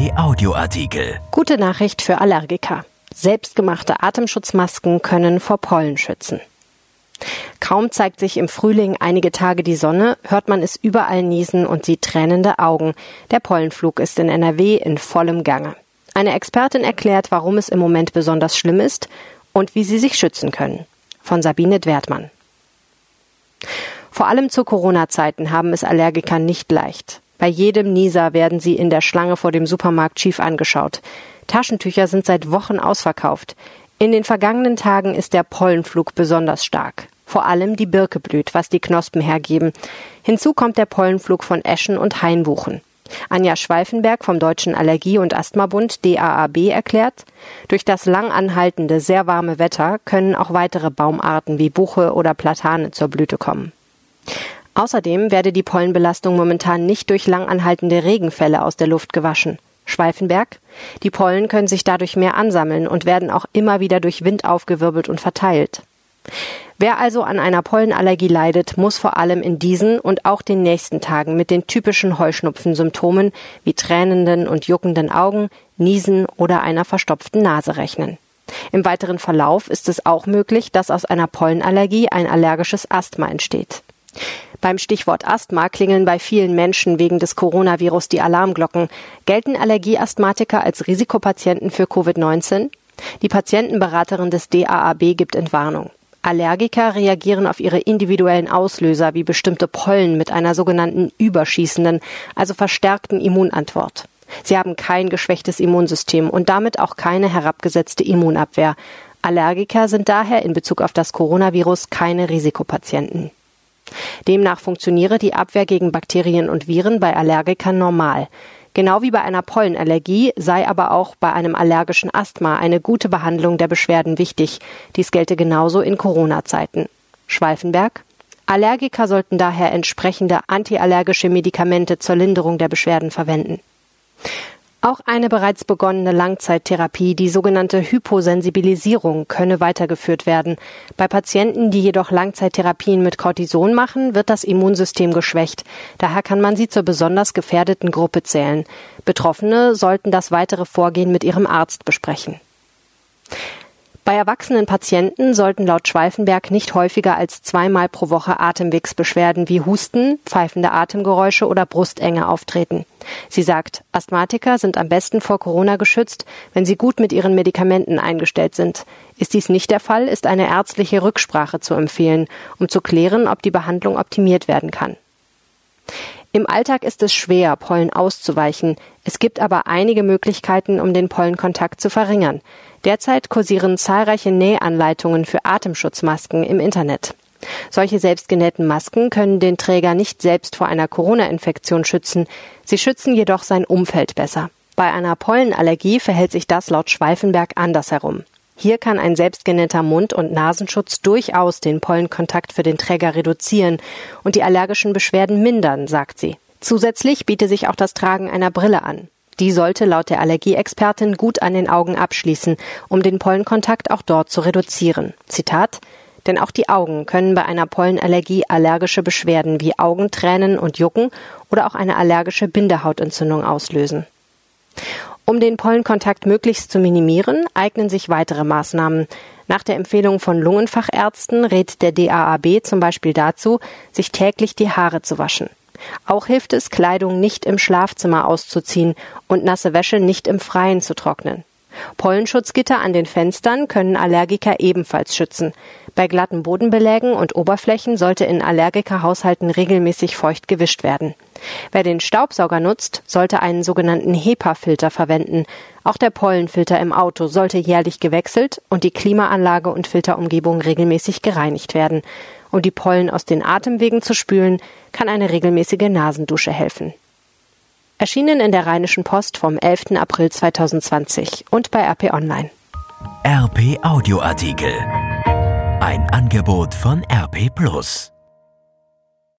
RP Audioartikel. Gute Nachricht für Allergiker. Selbstgemachte Atemschutzmasken können vor Pollen schützen. Kaum zeigt sich im Frühling einige Tage die Sonne, hört man es überall niesen und sieht tränende Augen. Der Pollenflug ist in NRW in vollem Gange. Eine Expertin erklärt, warum es im Moment besonders schlimm ist und wie sie sich schützen können. Von Sabine Dwertmann. Vor allem zu Corona-Zeiten haben es Allergiker nicht leicht. Bei jedem Nieser werden sie in der Schlange vor dem Supermarkt schief angeschaut. Taschentücher sind seit Wochen ausverkauft. In den vergangenen Tagen ist der Pollenflug besonders stark. Vor allem die Birke blüht, was die Knospen hergeben. Hinzu kommt der Pollenflug von Eschen und Hainbuchen. Anja Schweifenberg vom Deutschen Allergie- und Asthmabund DAAB erklärt, durch das lang anhaltende, sehr warme Wetter können auch weitere Baumarten wie Buche oder Platane zur Blüte kommen. Außerdem werde die Pollenbelastung momentan nicht durch lang anhaltende Regenfälle aus der Luft gewaschen. Schweifenberg. Die Pollen können sich dadurch mehr ansammeln und werden auch immer wieder durch Wind aufgewirbelt und verteilt. Wer also an einer Pollenallergie leidet, muss vor allem in diesen und auch den nächsten Tagen mit den typischen Heuschnupfensymptomen wie tränenden und juckenden Augen, Niesen oder einer verstopften Nase rechnen. Im weiteren Verlauf ist es auch möglich, dass aus einer Pollenallergie ein allergisches Asthma entsteht. Beim Stichwort Asthma klingeln bei vielen Menschen wegen des Coronavirus die Alarmglocken. Gelten Allergieasthmatiker als Risikopatienten für Covid-19? Die Patientenberaterin des DAAB gibt Entwarnung. Allergiker reagieren auf ihre individuellen Auslöser wie bestimmte Pollen mit einer sogenannten überschießenden, also verstärkten Immunantwort. Sie haben kein geschwächtes Immunsystem und damit auch keine herabgesetzte Immunabwehr. Allergiker sind daher in Bezug auf das Coronavirus keine Risikopatienten. Demnach funktioniere die Abwehr gegen Bakterien und Viren bei Allergikern normal. Genau wie bei einer Pollenallergie sei aber auch bei einem allergischen Asthma eine gute Behandlung der Beschwerden wichtig. Dies gelte genauso in Corona-Zeiten. Schweifenberg Allergiker sollten daher entsprechende antiallergische Medikamente zur Linderung der Beschwerden verwenden. Auch eine bereits begonnene Langzeittherapie, die sogenannte Hyposensibilisierung, könne weitergeführt werden. Bei Patienten, die jedoch Langzeittherapien mit Cortison machen, wird das Immunsystem geschwächt. Daher kann man sie zur besonders gefährdeten Gruppe zählen. Betroffene sollten das weitere Vorgehen mit ihrem Arzt besprechen. Bei erwachsenen Patienten sollten laut Schweifenberg nicht häufiger als zweimal pro Woche Atemwegsbeschwerden wie Husten, pfeifende Atemgeräusche oder Brustenge auftreten. Sie sagt, Asthmatiker sind am besten vor Corona geschützt, wenn sie gut mit ihren Medikamenten eingestellt sind. Ist dies nicht der Fall, ist eine ärztliche Rücksprache zu empfehlen, um zu klären, ob die Behandlung optimiert werden kann. Im Alltag ist es schwer, Pollen auszuweichen. Es gibt aber einige Möglichkeiten, um den Pollenkontakt zu verringern. Derzeit kursieren zahlreiche Nähanleitungen für Atemschutzmasken im Internet. Solche selbstgenähten Masken können den Träger nicht selbst vor einer Corona-Infektion schützen, sie schützen jedoch sein Umfeld besser. Bei einer Pollenallergie verhält sich das laut Schweifenberg andersherum. Hier kann ein selbstgenähter Mund- und Nasenschutz durchaus den Pollenkontakt für den Träger reduzieren und die allergischen Beschwerden mindern, sagt sie. Zusätzlich biete sich auch das Tragen einer Brille an. Die sollte laut der Allergieexpertin gut an den Augen abschließen, um den Pollenkontakt auch dort zu reduzieren. Zitat denn auch die Augen können bei einer Pollenallergie allergische Beschwerden wie Augentränen und Jucken oder auch eine allergische Bindehautentzündung auslösen. Um den Pollenkontakt möglichst zu minimieren, eignen sich weitere Maßnahmen. Nach der Empfehlung von Lungenfachärzten rät der DAAB zum Beispiel dazu, sich täglich die Haare zu waschen. Auch hilft es, Kleidung nicht im Schlafzimmer auszuziehen und nasse Wäsche nicht im Freien zu trocknen. Pollenschutzgitter an den Fenstern können Allergiker ebenfalls schützen. Bei glatten Bodenbelägen und Oberflächen sollte in Allergikerhaushalten regelmäßig feucht gewischt werden. Wer den Staubsauger nutzt, sollte einen sogenannten HEPA-Filter verwenden. Auch der Pollenfilter im Auto sollte jährlich gewechselt und die Klimaanlage und Filterumgebung regelmäßig gereinigt werden. Um die Pollen aus den Atemwegen zu spülen, kann eine regelmäßige Nasendusche helfen. Erschienen in der Rheinischen Post vom 11. April 2020 und bei RP Online. RP Audioartikel. Ein Angebot von RP Plus.